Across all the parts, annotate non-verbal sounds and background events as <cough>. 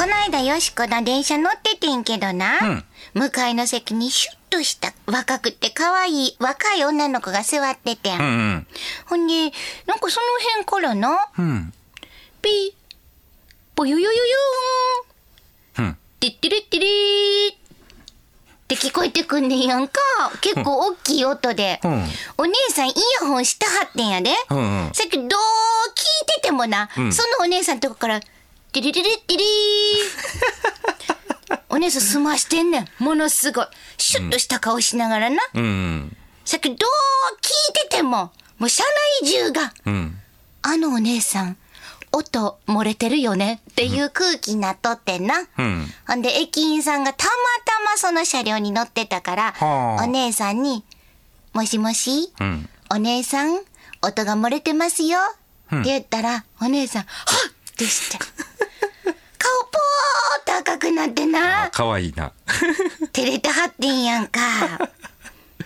この間よしこな電車乗っててんけどな、うん向かいの席にシュッとした若くて可愛い若い女の子が座っててん。うんうん。ほんで、なんかその辺からな、うん。ピー、ぽよよよよーん、うん。てってれってれーって聞こえてくんねんやんか。結構大きい音で。うんお姉さんイヤホンしたはってんやで。うんうんさっきどう聞いててもな、んそのお姉さんとこから、テレレレテレー。<laughs> お姉さん済ましてんねん。ものすごい。シュッとした顔しながらな。うんうん。さっきどう聞いてても、もう車内中が、うん。あのお姉さん、音漏れてるよねっていう空気になっとってんな。うん。ほんで、駅員さんがたまたまその車両に乗ってたから、はあお姉さんに、もしもし、うん。お姉さん、音が漏れてますよ。うんって言ったら、お姉さん、はっってして。ーっと赤くなってあ、な、かわいいな。<laughs> <laughs> 照れてはってんやんか。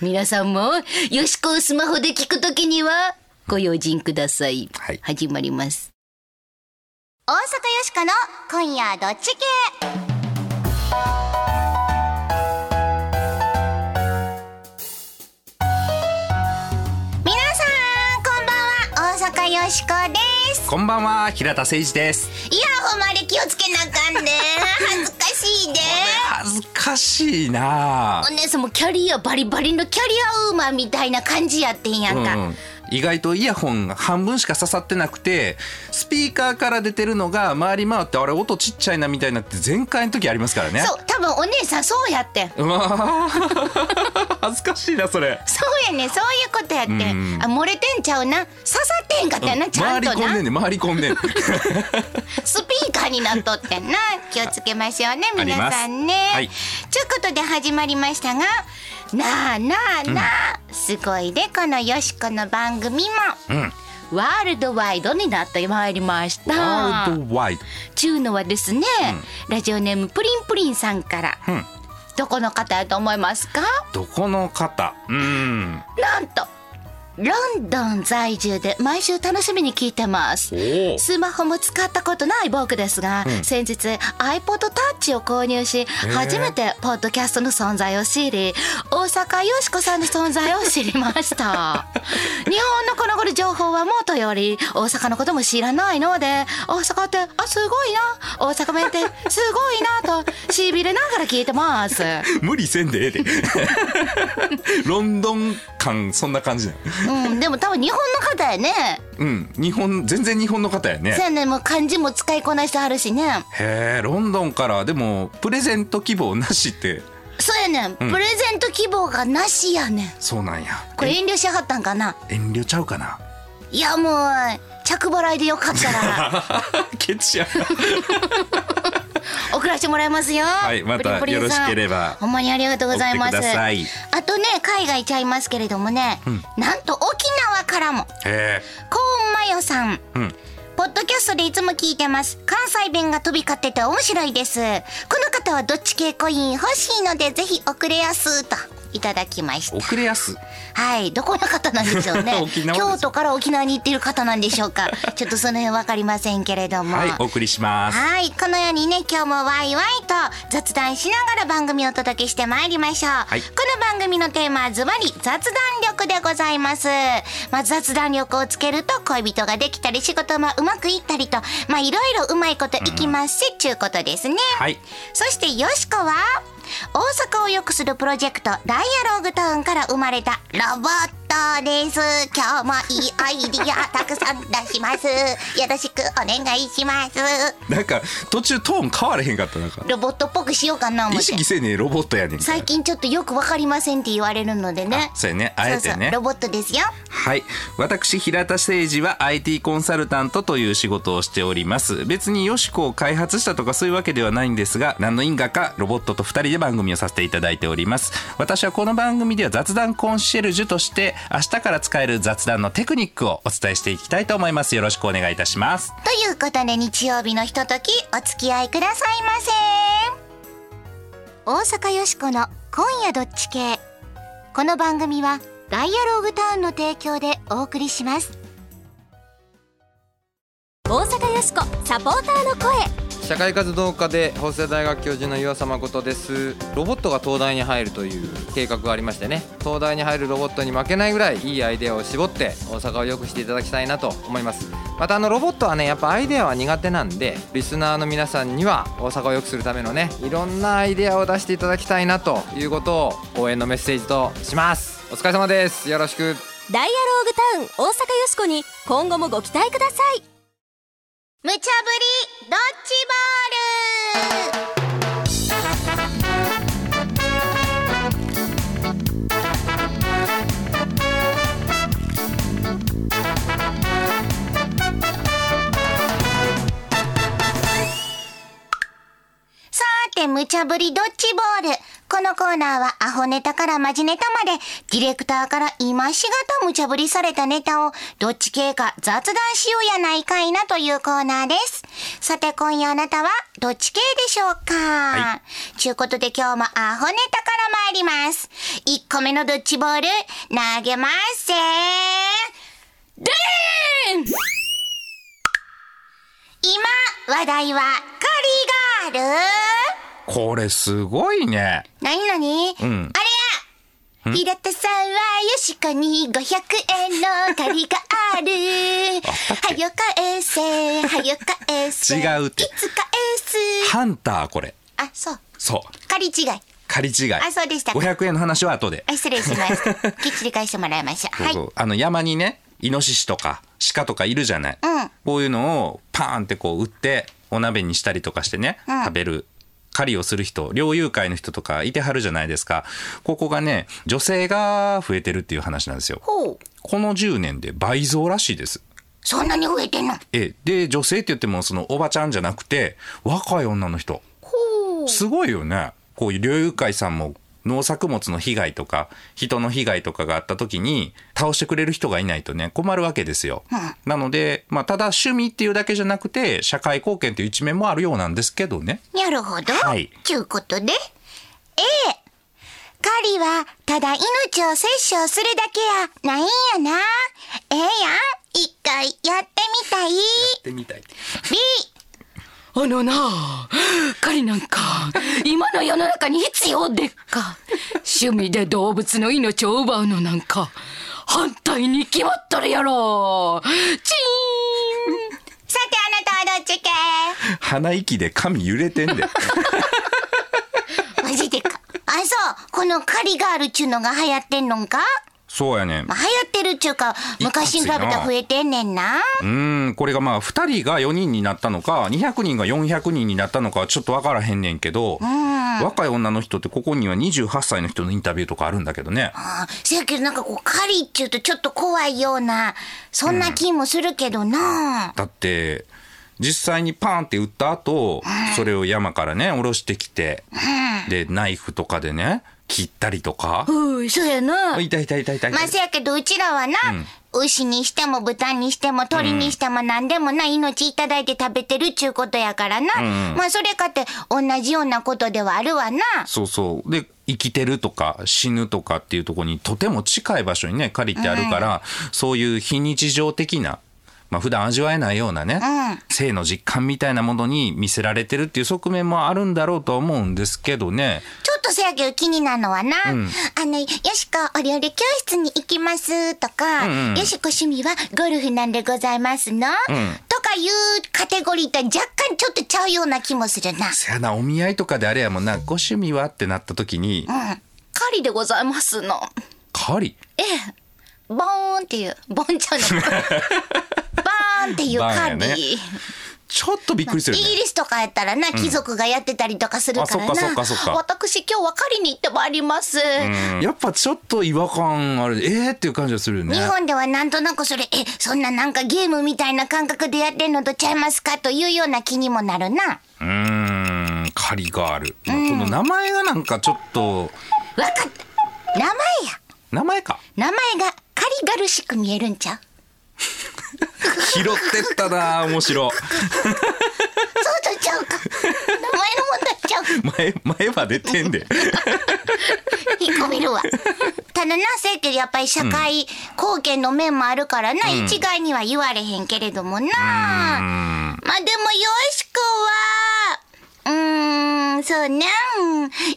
皆さんも、よしこをスマホで聞くときには、ご用心ください。はい始まります。大阪よしこの今夜どっち系？皆さんこんばんは大阪よしこですこんばんは、平田誠一です。いやほんまに気をつけなあかんね。<laughs> 恥ずかしいで。恥ずかしいな。お姉さんもキャリアバリバリのキャリアウーマンみたいな感じやってんやんか、うんうん意外とイヤホンが半分しか刺さってなくてスピーカーから出てるのが回り回ってあれ音ちっちゃいなみたいになって全開の時ありますからね。そう多分お姉さんそうやってん。うわー。<laughs> 恥ずかしいなそれ。そうやねそういうことやってうん。んあ漏れてんちゃうな。刺さってんかったよな、ちゃ回りんとな。込んでんねん回り込んでんねん。<laughs> スピーカーになっとってんな。気をつけましょうねあります。皆さんね、はい。ということで始まりましたがなあなあなあ、すごいでこのよしこの番組も。うん。ワールドワイドになってまいりました。ワールドワイド。ちゅうのはですね、ラジオネームプリンプリンさんから、うん。どこの方やと思いますか？どこの方？うん。なんとロンドン在住で毎週楽しみに聞いてます。スマホも使ったことない僕ですが、先日 iPod Touch を購入し初めてポッドキャストの存在を知り大阪よしこさんの存在を知りました。<laughs> 日本のこの頃情報はもとより大阪のことも知らないので大阪ってあすごいな。大阪弁ってすごいなとしびれながら聞いてます。<laughs> 無理せんでええで。<laughs> ロンドン感そんな感じなのうんでも多分日本の方やね。うん日本全然日本の方やね。そうやねもう漢字も使いこなしてはるしね。へえロンドンからでもプレゼント希望なしって。そうやねん、プレゼント希望がなしやねん。そうなんや。これ遠慮しはったんかな？遠慮ちゃうかな？いやもう着払いでよかったら。<laughs> ケチや送らせてもらいますよ。はいまたよろしければ。ほんまにありがとうございます。送ってください。あとね海外ちゃいますけれどもね、なんと沖縄からもへコーンマヨさんえうん。ポッドキャストでいつも聞いてます。関西弁が飛び交ってて面白いです。この方はどっち系コイン欲しいのでぜひ送れやすといただきました。遅れやすはい、どこの方なんでしょうね <laughs> 京都から沖縄に行っている方なんでしょうか。<laughs> ちょっとその辺わかりませんけれども。はいお送りしますはい、このようにね、今日もワイワイと雑談しながら番組をお届けしてまいりましょう。いこの番組のテーマはズバリ雑談力でございます。まあ、雑談力をつけると恋人ができたり仕事もうまくいったりと、まあ、いろいろうまいこといきますし、ちゅうことですね。はいそしてよしこは大阪を良くするプロジェクトダイアログタウンから生まれたロボット。です。今日もいいアイディアたくさん出します。よろしくお願いします。なんか途中トーン変われへんかったなんか。ロボットっぽくしようかな思って。意識せえねえロボットやねん最近ちょっとよくわかりませんって言われるのでね。あそうやね。あえてね。そうそう。ロボットですよ。はい。私平田誠二は IT コンサルタントという仕事をしております。別によしこを開発したとかそういうわけではないんですが何の因果かロボットと2人で番組をさせていただいております。私はこの番組では雑談コンシェルジュとして明日から使える雑談のテクニックをお伝えしていきたいと思います。よろしくお願いいたします。ということで日曜日のひとときお付き合いくださいませ大阪よしこの今夜どっち系。この番組はダイアログタウンの提供でお送りします。大阪よしこサポーターの声。社会活動家で法政大学教授の岩佐誠です。ロボットが東大に入るという計画がありましてね。東大に入るロボットに負けないぐらいいいアイデアを絞って大阪を良くしていただきたいなと思います。またあのロボットはねやっぱアイデアは苦手なんでリスナーの皆さんには大阪を良くするためのねいろんなアイデアを出していただきたいなということを応援のメッセージとします。お疲れ様です。よろしく。ダイアローグタウン大阪よしこに今後もご期待ください。無茶ぶりドッジボールさて、無茶ぶりドッジボール。このコーナーはアホネタからマジネタまで、ディレクターから今しがた無茶ぶりされたネタを、どっち系か雑談しようやないかいなというコーナーです。さて、今夜あなたはどっち系でしょうか。はちゅうことで今日もアホネタから参ります。1個目のドッジボール、投げますぜでーん今、話題はカリガール。これすごいね。なになに、んあれや平田さんはよしこに500円の借りがある。<laughs> はよ返せ、はよ返せ。違うっていつ返す？ハンターこれ。あ、そう。そう。借り違い。借り違い。あそうでしたか500円の話は後で。あ失礼しました。<laughs> きっちり返してもらいました。そうそうはい。あの山にねイノシシとか鹿とかいるじゃない、うんこういうのをパーンってこう売ってお鍋にしたりとかしてね、うん食べる狩りをする人猟友会の人とかいてはるじゃないですか。ここがね女性が増えてるっていう話なんですよ。ほう。この10年で倍増らしいです。そんなに増えてんの？え。で女性って言ってもそのおばちゃんじゃなくて若い女の人。ほう。すごいよね。こういう猟友会さんも農作物の被害とか人の被害とかがあった時に倒してくれる人がいないとね困るわけですよ。なので、まあ、ただ趣味っていうだけじゃなくて社会貢献という一面もあるようなんですけどね。なるほど。はいちゅうことで、A、狩りはただ命を殺生するだけやないんやな。ええやん。一回やってみたい。ってみたい。B、あのなあ、狩りなんか、今の世の中に必要でっか。趣味で動物の命を奪うのなんか、反対に決まっとるやろ。チーンさてあなたはどっち系？鼻息で髪揺れてんで。<laughs> マジでか。あ、そう。この狩りガールっちゅうのが流行ってんのんか？そうやねんまあ、。流行ってるっちゅうか、昔に比べたら増えてんねんな。うーん、これがまあ、2人が4人になったのか、200人が400人になったのかはちょっとわからへんねんけど、若い女の人ってここには28歳の人のインタビューとかあるんだけどね。ああ、せやけどなんかこう、狩りっちゅうとちょっと怖いような、そんな気もするけどな。だって、実際にパーンって撃った後、それを山からね、下ろしてきて、で、ナイフとかでね、切ったりとか？うん、そうやな。痛い痛い痛い痛いまあ、せやけど、うちらはな、牛にしても豚にしても鳥にしても何でもな、命いただいて食べてるっちゅうことやからな。まあ、それかって同じようなことではあるわな。そうそう。で、生きてるとか死ぬとかっていうところにとても近い場所にね、借りてあるから、そういう非日常的な、まあ普段味わえないようなね、性の実感みたいなものに見せられてるっていう側面もあるんだろうとは思うんですけどね。ちょっとせやけど気になるのはな、あの、よしこお料理教室に行きますとか、よしこ趣味はゴルフなんでございますの、とかいうカテゴリーとは若干ちょっとちゃうような気もするな。せやな、お見合いとかであれやもんな、ご趣味はってなった時に、狩りでございますの。狩り？ええ。ボーンっていう、ボンちゃんの。<laughs> バーンっていうバーンや狩ねり。ちょっとびっくりするイよね。ギリスとかやったらな、貴族がやってたりとかするからな。あそっかそっかか私今日は狩りに行ってまいります。やっぱちょっと違和感ある。えー？っていう感じがするよね。日本ではなんとなくそれ、え、そんななんかゲームみたいな感覚でやってんのとちゃいますかというような気にもなるな。うーん、狩りがある。まあこの名前がなんかちょっと、わかった。名前や。名前か？名前がカリガルしく見えるんちゃう？拾ってったな面白。そうとちゃうか。名前の問題ちゃう。前、前は出てんで。引っ込めるわ。ただな、せやけどやっぱり社会貢献の面もあるからな、一概には言われへんけれどもな。まあでも、よしこは、そうなん。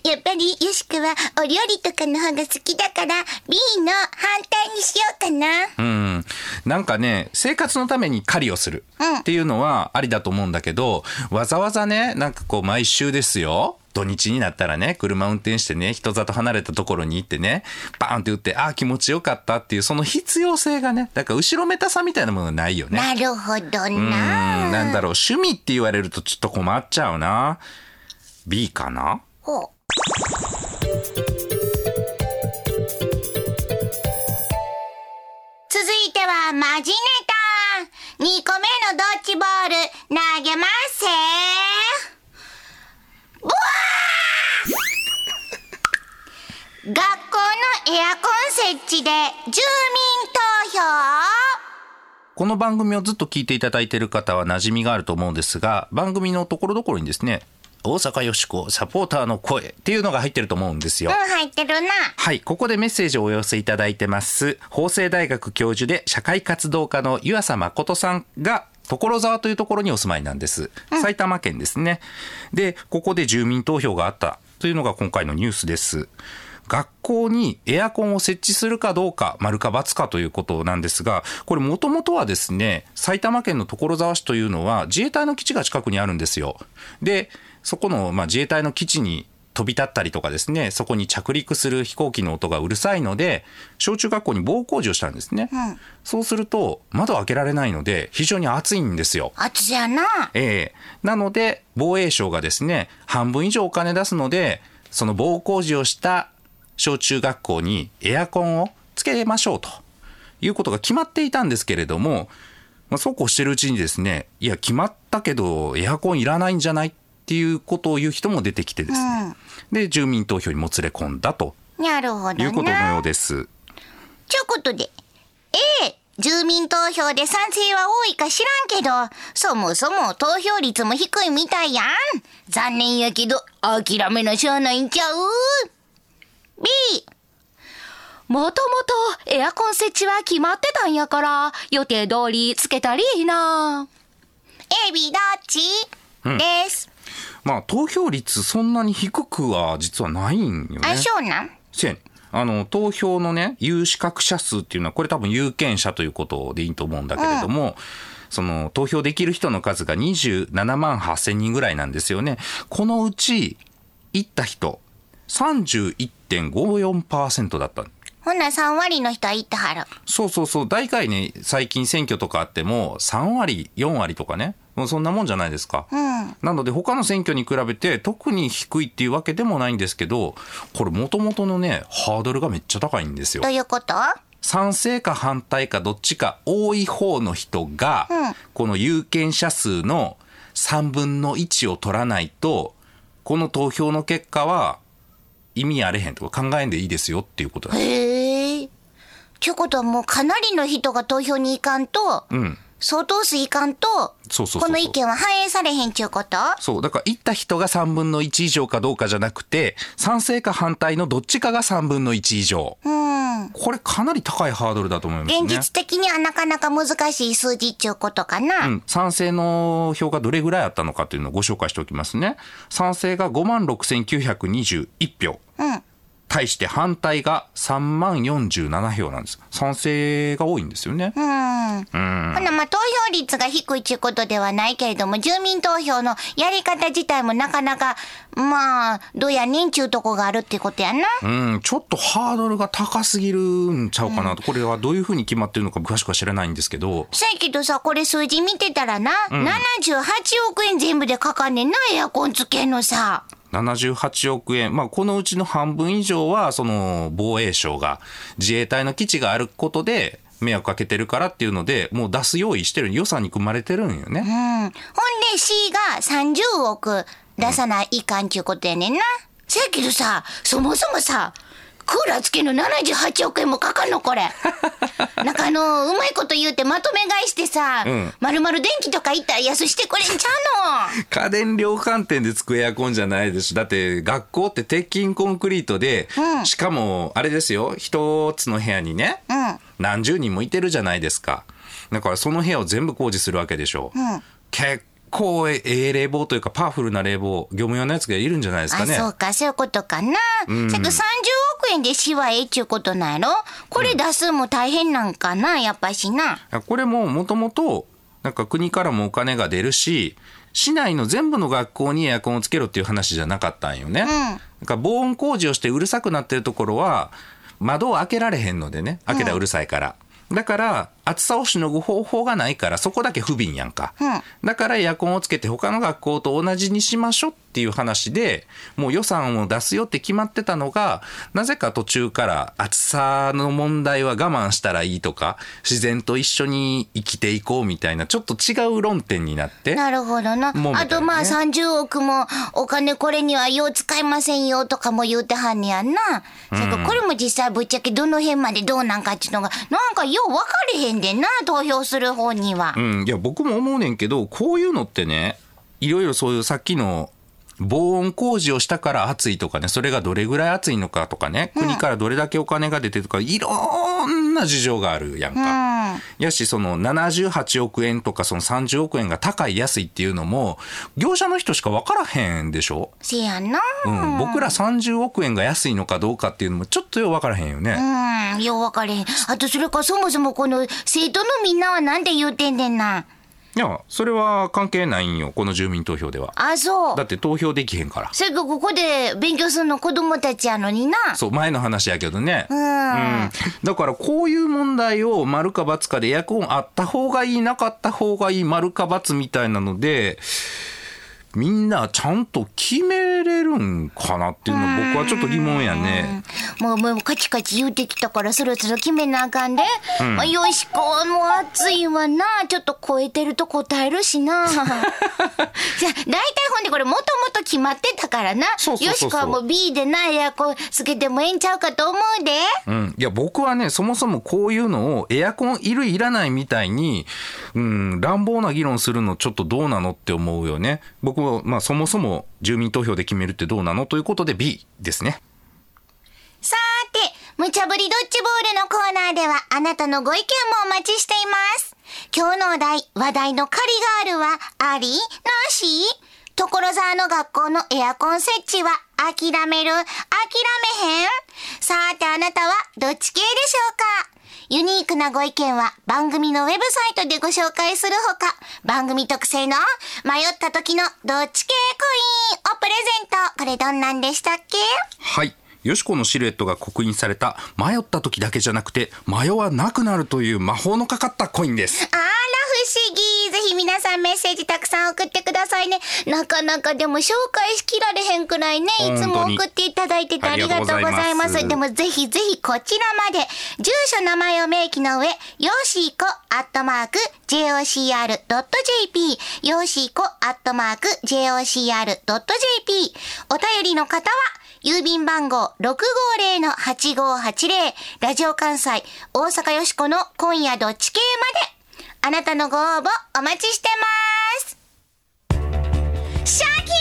やっぱりよしくはお料理とかの方が好きだから B の反対にしようかな。うん。なんかね、生活のために狩りをするっていうのはありだと思うんだけど、わざわざね、なんかこう毎週ですよ。土日になったらね、車運転してね、人里離れたところに行ってね、バーンって打って、ああ、気持ちよかったっていう、その必要性がね、だから後ろめたさみたいなものがないよね。なるほどうん、な。なんだろう、趣味って言われるとちょっと困っちゃうな。B かな？ほう。続いてはマジネタ。2個目のドッジボール投げますせブ学校のエアコン設置で住民投票この番組をずっと聞いていただいている方は馴染みがあると思うんですが、番組のところどころにですね、大阪よしこサポーターの声っていうのが入ってると思うんですよ。うん、入ってるな。はい、ここでメッセージをお寄せいただいてます。法政大学教授で社会活動家の湯浅誠さんが、所沢というところにお住まいなんです。埼玉県ですね。で、ここで住民投票があったというのが今回のニュースです。学校にエアコンを設置するかどうか、丸か×かということなんですが、これもともとはですね、埼玉県の所沢市というのは自衛隊の基地が近くにあるんですよ。で、そこの、まあ、自衛隊の基地に飛び立ったりとかですね、そこに着陸する飛行機の音がうるさいので、小中学校に防工事をしたんですね。そうすると、窓を開けられないので、非常に暑いんですよ。あつやな。ええなので、防衛省がですね、半分以上お金出すので、その防工事をした小中学校にエアコンをつけましょうということが決まっていたんですけれども、まあ、そうこうしてるうちにですね、いや、決まったけど、エアコンいらないんじゃないっていうことを言う人も出てきてですね、で、住民投票にもつれ込んだとなるほどな。いうことのようです。ちゅうことで、A、住民投票で賛成は多いか知らんけど、そもそも投票率も低いみたいやん。残念やけど、諦めなしゃあないんちゃう ?B、もともとエアコン設置は決まってたんやから、予定通りつけたりいいな。A、B どっち、です。まあ、投票率そんなに低くは実はないんよね。あ、そうなん？せやねあの、投票のね、有資格者数っていうのは、これ多分有権者ということでいいと思うんだけれども、その、投票できる人の数が27万8000人ぐらいなんですよね。このうち、行った人、31.54%だった。ほな3割の人は言ってはる。そうそうそう。大概ね、最近選挙とかあっても、3割、4割とかね。もうそんなもんじゃないですか。なので、他の選挙に比べて、特に低いっていうわけでもないんですけど、これ、もともとのね、ハードルがめっちゃ高いんですよどう。いうこと？賛成か反対かどっちか多い方の人が、この有権者数の3分の1を取らないと、この投票の結果は意味あれへんとか考えんでいいですよっていうことです。へえ。ちゅうことはもうかなりの人が投票に行かんと、うん。相当数行かんと、そうこの意見は反映されへんちゅうこと？そう。だから、行った人が3分の1以上かどうかじゃなくて、賛成か反対のどっちかが3分の1以上。うん。これかなり高いハードルだと思いますね。現実的にはなかなか難しい数字っちゅうことかな。うん、賛成の票がどれぐらいあったのかというのをご紹介しておきますね。賛成が5万6921票。うん対して反対が3万47票なんです。賛成が多いんですよね。うん。ほな、まあ、投票率が低いちゅうことではないけれども、住民投票のやり方自体もなかなか、まあ、どうやねんちゅうとこがあるってことやな。うん、ちょっとハードルが高すぎるんちゃうかなと。これはどういうふうに決まってるのか詳しくは知らないんですけど。さやけどさ、これ数字見てたらな、78億円全部でかかんねんな、エアコンつけんのさ。78億円、まあ、このうちの半分以上は、その防衛省が自衛隊の基地があることで迷惑かけてるからっていうので、もう出す用意してる、予算に組まれてるんよね。うん。ほんで C が30億出さないかんちゅうことやねんな。せやけどさ、そもそもさ、クーラーつけんの78億円もかかんのこれ。<laughs> なんかあの、うまいこと言うてまとめ買いしてさ、うんまるまる電気とか行ったら安してくれんちゃうの？家電量販店でつくエアコンじゃないです。だって学校って鉄筋コンクリートで、しかもあれですよ、一つの部屋にね、うん。何十人もいてるじゃないですか。だからその部屋を全部工事するわけでしょ。結構ええ冷房というかパワフルな冷房、業務用のやつがいるんじゃないですかあ、ね。そうか、そういうことかな。さく30億円で市はええっちゅうことなんやろ？これ出すんも大変なんかな、やっぱしな。これももともと、なんか国からもお金が出るし、市内の全部の学校にエアコンをつけろっていう話じゃなかったんよね。なんか防音工事をしてうるさくなってるところは、窓を開けられへんのでね、開けたらうるさいから。だから、暑さをしのぐ方法がないから、そこだけ不憫やんか。だからエアコンをつけて他の学校と同じにしましょうっていう話で、もう予算を出すよって決まってたのが、なぜか途中から暑さの問題は我慢したらいいとか、自然と一緒に生きていこうみたいな、ちょっと違う論点になって。なるほどな。ねあとまあ30億もお金これにはよう使いませんよとかも言うてはんねやんな。それからこれも実際ぶっちゃけどの辺までどうなんかっていうのが、なんかよう分かれへんでんな、投票する方には。うん、いや、僕も思うねんけど、こういうのってね、いろいろそういうさっきの、防音工事をしたから暑いとかね、それがどれぐらい暑いのかとかね、国からどれだけお金が出てるとか、いろんな事情があるやんか。やし、その78億円とかその30億円が高い安いっていうのも、業者の人しか分からへんでしょ？せやんな。うん、僕ら30億円が安いのかどうかっていうのもちょっとよう分からへんよね。うん、よう分かれへん。あとそれからそもそもこの生徒のみんなはなんで言うてんねんな。いや、それは関係ないんよ、この住民投票では。あ、そうだ。って投票できへんから。それからここで勉強するの子供たちやのにな。そう、前の話やけどね。うん。うんだからこういう問題を丸か×かでエアコンあった方がいいなかった方がいい丸か×みたいなのでみんなちゃんと決めれるんかなっていうの僕はちょっと疑問やね。もう、もう、カチカチ言うてきたから、そろそろ決めなあかんで。まあ、よしこはもう暑いわな。ちょっと超えてると答えるしな。<laughs> じゃあ、大体ほんでこれもともと決まってたからな。そうそうそうそうよしこはもう B でな、エアコンつけてもええんちゃうかと思うで。うん、いや僕はねそもそもこういうのをエアコンいるいらないみたいに、うん、乱暴な議論するのちょっとどうなのって思うよね。僕は、まあ、そもそも住民投票で決めるってどうなのということで B ですね。さーて、無茶ぶりドッジボールのコーナーでは、あなたのご意見もお待ちしています。今日のお題、話題のカリガールは、ありなし所沢の学校のエアコン設置は、諦める？諦めへん？さーてあなたは、どっち系でしょうか？ユニークなご意見は番組のウェブサイトでご紹介するほか、番組特製の迷った時のどっち系コインをプレゼント。これどんなんでしたっけ？はい。よしこのシルエットが刻印された迷った時だけじゃなくて迷わなくなるという魔法のかかったコインです。あら不思議。ぜひ皆さんメッセージたくさん送ってくださいね。なかなかでも紹介しきられへんくらいね、いつも送っていただいててありがとうございます。でもぜひぜひこちらまで、住所名前を明記の上、よしーこアットマーク jocr.jp、よしーこアットマーク jocr.jp、お便りの方は、郵便番号650-8580ラジオ関西大阪よしこの今夜どっち系まであなたのご応募お待ちしてます。シャキ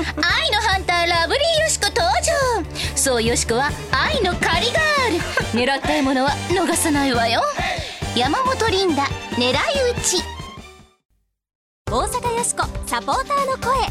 ーン愛のハンターラブリーよしこ登場。そうよしこは愛のカリガール。<laughs> 狙った獲物は逃さないわよ。山本リンダ狙い撃ち。大阪よしこサポーターの声。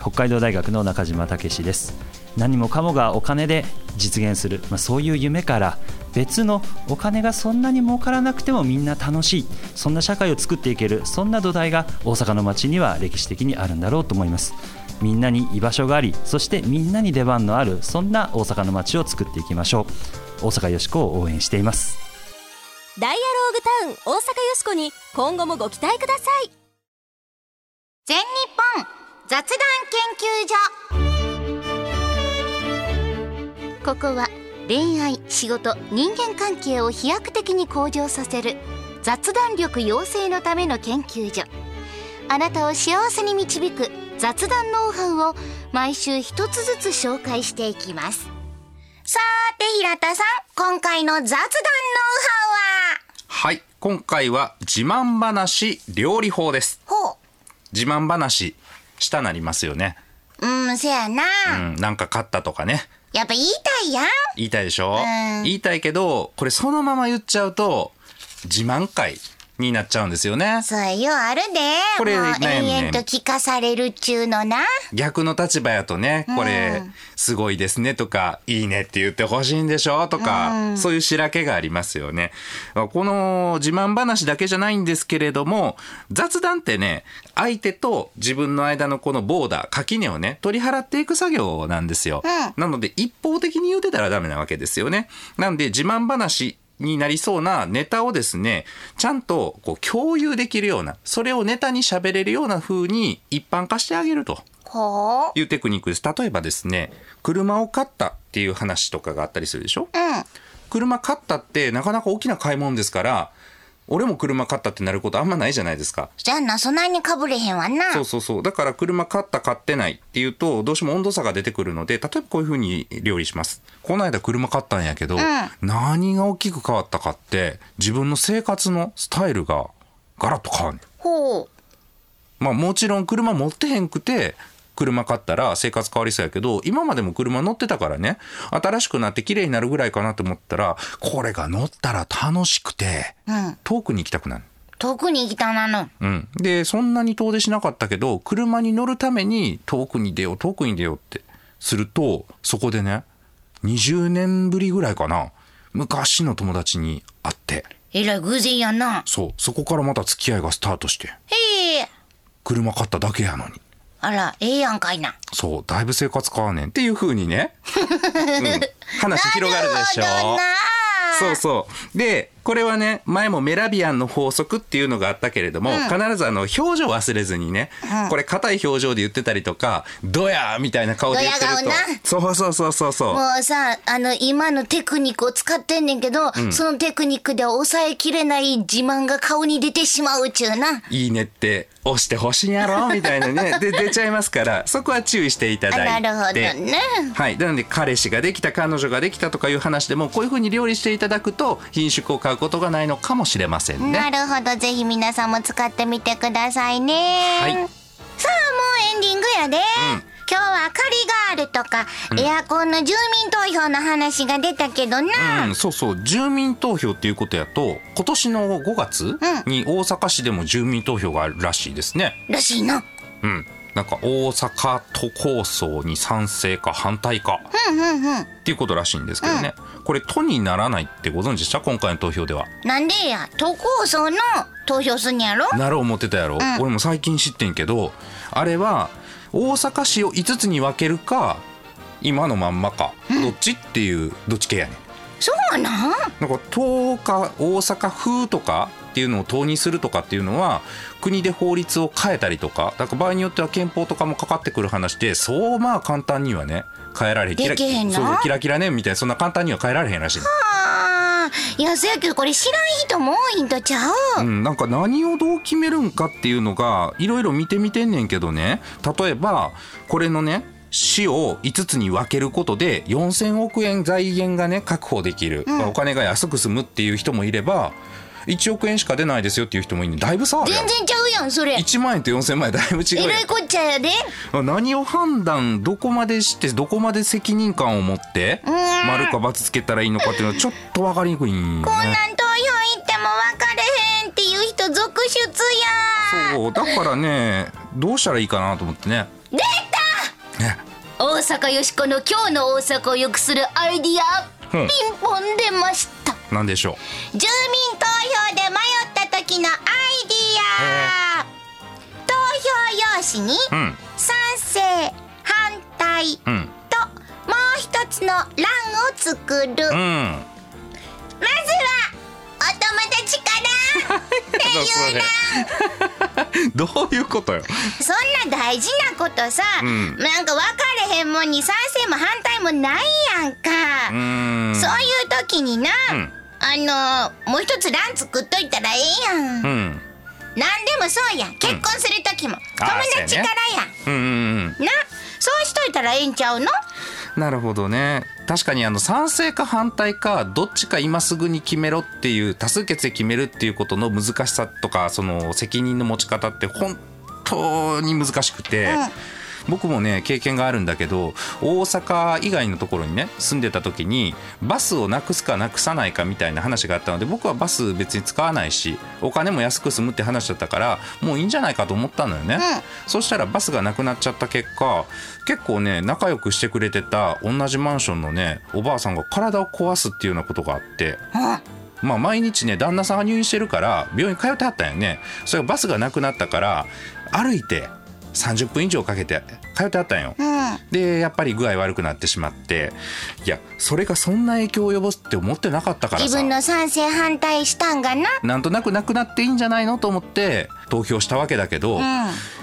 北海道大学の中島武史です。何もかもがお金で実現する、まあ、そういう夢から別のお金がそんなに儲からなくてもみんな楽しい。そんな社会を作っていける。そんな土台が大阪の街には歴史的にあるんだろうと思います。みんなに居場所がありそしてみんなに出番のあるそんな大阪の街を作っていきましょう。大阪よしこを応援しています。ダイアローグタウン大阪よしこに今後もご期待ください。全日本雑談研究所。ここは恋愛仕事人間関係を飛躍的に向上させる雑談力養成のための研究所あなたを幸せに導く雑談ノウハウを毎週一つずつ紹介していきますさーて平田さん今回の雑談ノウは？い。今回は自慢話料理法です。ハウはほ自慢話したなりますよね。ううんせやな、うん。なんか買ったとかね。やっぱ言いたいやん。言いたいでしょ、ん。言いたいけど、これそのまま言っちゃうと、自慢会になっちゃうんですよね。そうよ、あるで。これ延々と聞かされるっちゅうのな。逆の立場やとね、これ、すごいですねとか、いいねって言ってほしいんでしょとか、そういうしらけがありますよね。この自慢話だけじゃないんですけれども、雑談ってね、相手と自分の間のこのボーダー、垣根をね、取り払っていく作業なんですよ。なので、一方的に言うてたらダメなわけですよね。なんで、自慢話、になりそうなネタをですね、ちゃんとこう共有できるような、それをネタに喋れるような風に一般化してあげると。ほいうテクニックです。例えばですね、車を買ったっていう話とかがあったりするでしょ？う。うん。車買ったってなかなか大きな買い物ですから、俺も車買ったってなることあんまないじゃないですか。じゃあな、そないにかぶれへんわな。そうそうそう。だから車買った買ってないっていうと、どうしても温度差が出てくるので、例えばこういう風に料理します。この間車買ったんやけど、何が大きく変わったかって、自分の生活のスタイルがガラッと変わるねんほう。まあもちろん車持ってへんくて、車買ったら生活変わりそうやけど、今までも車乗ってたからね、新しくなって綺麗になるぐらいかなと思ったら、これが乗ったら楽しくて、うん。遠くに行きたくなる。遠くに行きたなの。うん。で、そんなに遠出しなかったけど、車に乗るために遠くに出よう、遠くに出ようってすると、そこでね、20年ぶりぐらいかな、昔の友達に会って、えらい偶然やな。そう、そこからまた付き合いがスタートして、へえ。車買っただけやのに。あら、ええやんかいな。そう、だいぶ生活変わんねんっていう風にね、<laughs> うん話広がるでしょそうそう。で、これはね、前もメラビアンの法則っていうのがあったけれども、必ずあの、表情忘れずにね、これ硬い表情で言ってたりとか、ドヤーみたいな顔で言ってるとドヤ顔な、そうそうそうそうそう。もうさ、あの、今のテクニックを使ってんねんけど、そのテクニックでは抑えきれない自慢が顔に出てしまうっちゅうな。いいねって押してほしいんやろみたいなね。<laughs> で、出ちゃいますから、そこは注意していただいて。あなるほどねはい。なので、彼氏ができた、彼女ができたとかいう話でも、こういうふうに料理していただくと、品種を買うことがないのかもしれませんね。なるほど。ぜひ皆さんも使ってみてくださいね。はいさあ、もうエンディングやで。今日はカリガールとか、エアコンの住民投票の話が出たけどな。うん、そうそう住民投票っていうことやと今年の5月に大阪市でも住民投票があるらしいですね。らしいな。うん、なんか大阪都構想に賛成か反対か。うんうんうん。っていうことらしいんですけどね、これ都にならないってご存知でした？今回の投票では。なんでや、都構想の投票すんやろ？なる思ってたやろ、俺も最近知ってんけどあれは大阪市を5つに分けるか今のまんまか、どっちっていうどっち系やねん。そうなん？なんか都か大阪風とかっていうのを党にするとかっていうのは国で法律を変えたりとかだから場合によっては憲法とかもかかってくる話でそうまあ簡単にはね変えられへん。できへんのそうキラキラねみたいなそんな簡単には変えられへんらしい、いや、そやけどこれ知らん人も多いんとちゃう、うん、なんか何をどう決めるんかっていうのがいろいろ見てみてんねんけどね。例えばこれのね市を5つに分けることで4000億円財源がね確保できる、お金が安く済むっていう人もいれば1億円しか出ないですよっていう人もいるだいぶ差あるやん。全然ちゃうやん、それ。1万円と4000万円だいぶ違うやえらいこっちゃやで。ん何を判断どこまでしてどこまで責任感を持って丸か×つけたらいいのかっていうのはちょっと分かりにくいんよこんねなん投票行っても分かれへんっていう人続出やそうだからねどうしたらいいかなと思ってね。出た！ね。大阪よしこの今日の大阪を良くするアイディア、うん。ピンポン出ましたなんでしょ住民投票で迷った時のアイディア。投票用紙に賛成反対ともう一つの欄を作る、まずは友達から <laughs> っていうな。どういうことよ？そんな大事なことさ、ん。なんか分かれへんもんに賛成も反対もないやんか、うーん。そういう時にな、ん。あのもう一つ欄作っといたらええやん、うん。なんでもそうや。ん。結婚する時も、あー友達からやん、うんうんうん。なそうしといたらええんちゃうの？なるほどね。確かにあの賛成か反対かどっちか今すぐに決めろっていう多数決で決めるっていうことの難しさとかその責任の持ち方って本当に難しくて、僕もね経験があるんだけど大阪以外のところにね住んでた時にバスをなくすかなくさないかみたいな話があったので僕はバス別に使わないしお金も安く済むって話だったからもういいんじゃないかと思ったのよね、そしたらバスがなくなっちゃった結果結構ね仲良くしてくれてた同じマンションのねおばあさんが体を壊すっていうようなことがあって。まあ毎日ね旦那さんが入院してるから病院通ってはったんよね。それがバスがなくなったから歩いて30分以上かけて通ってはったんよ、でやっぱり具合悪くなってしまっていやそれがそんな影響を及ぼすって思ってなかったからさ。自分の賛成反対したんがな。なんとなくなくなっていいんじゃないのと思って投票したわけだけど、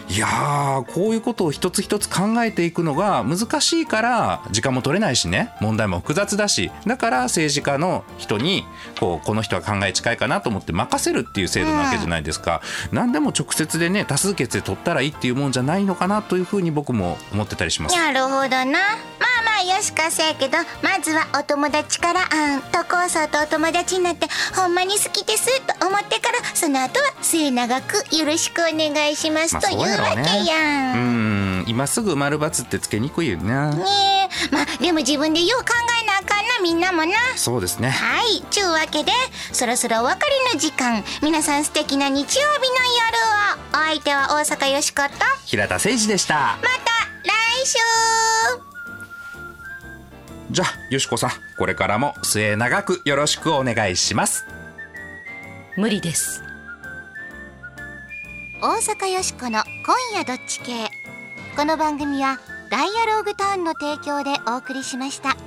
いやーこういうことを一つ一つ考えていくのが難しいから時間も取れないしね。問題も複雑だし。だから政治家の人にこうこの人は考え近いかなと思って任せるっていう制度なわけじゃないですか、何でも直接でね多数決で取ったらいいっていうもんじゃないのかなというふうに僕も思ってたりします。なるほどな。まあまあよしかせやけどまずはお友達からあんとこうそうとお友達になってほんまに好きですと思ってからその後は末永くよろしくお願いしますまあという。わそうやろうね。うん。ん。今すぐ丸×ってつけにくいよねねえ。まあでも自分でよう考えなあかんなみんなもな。そうですね。はい、ちゅうわけでそろそろお別れの時間。皆さん素敵な日曜日の夜をお相手は大阪よしこと。また平田誠二でした来週。じゃあよしこさんこれからも末永くよろしくお願いします。無理です。大阪よしこの今夜どっち系この番組はダイアローグターンの提供でお送りしました。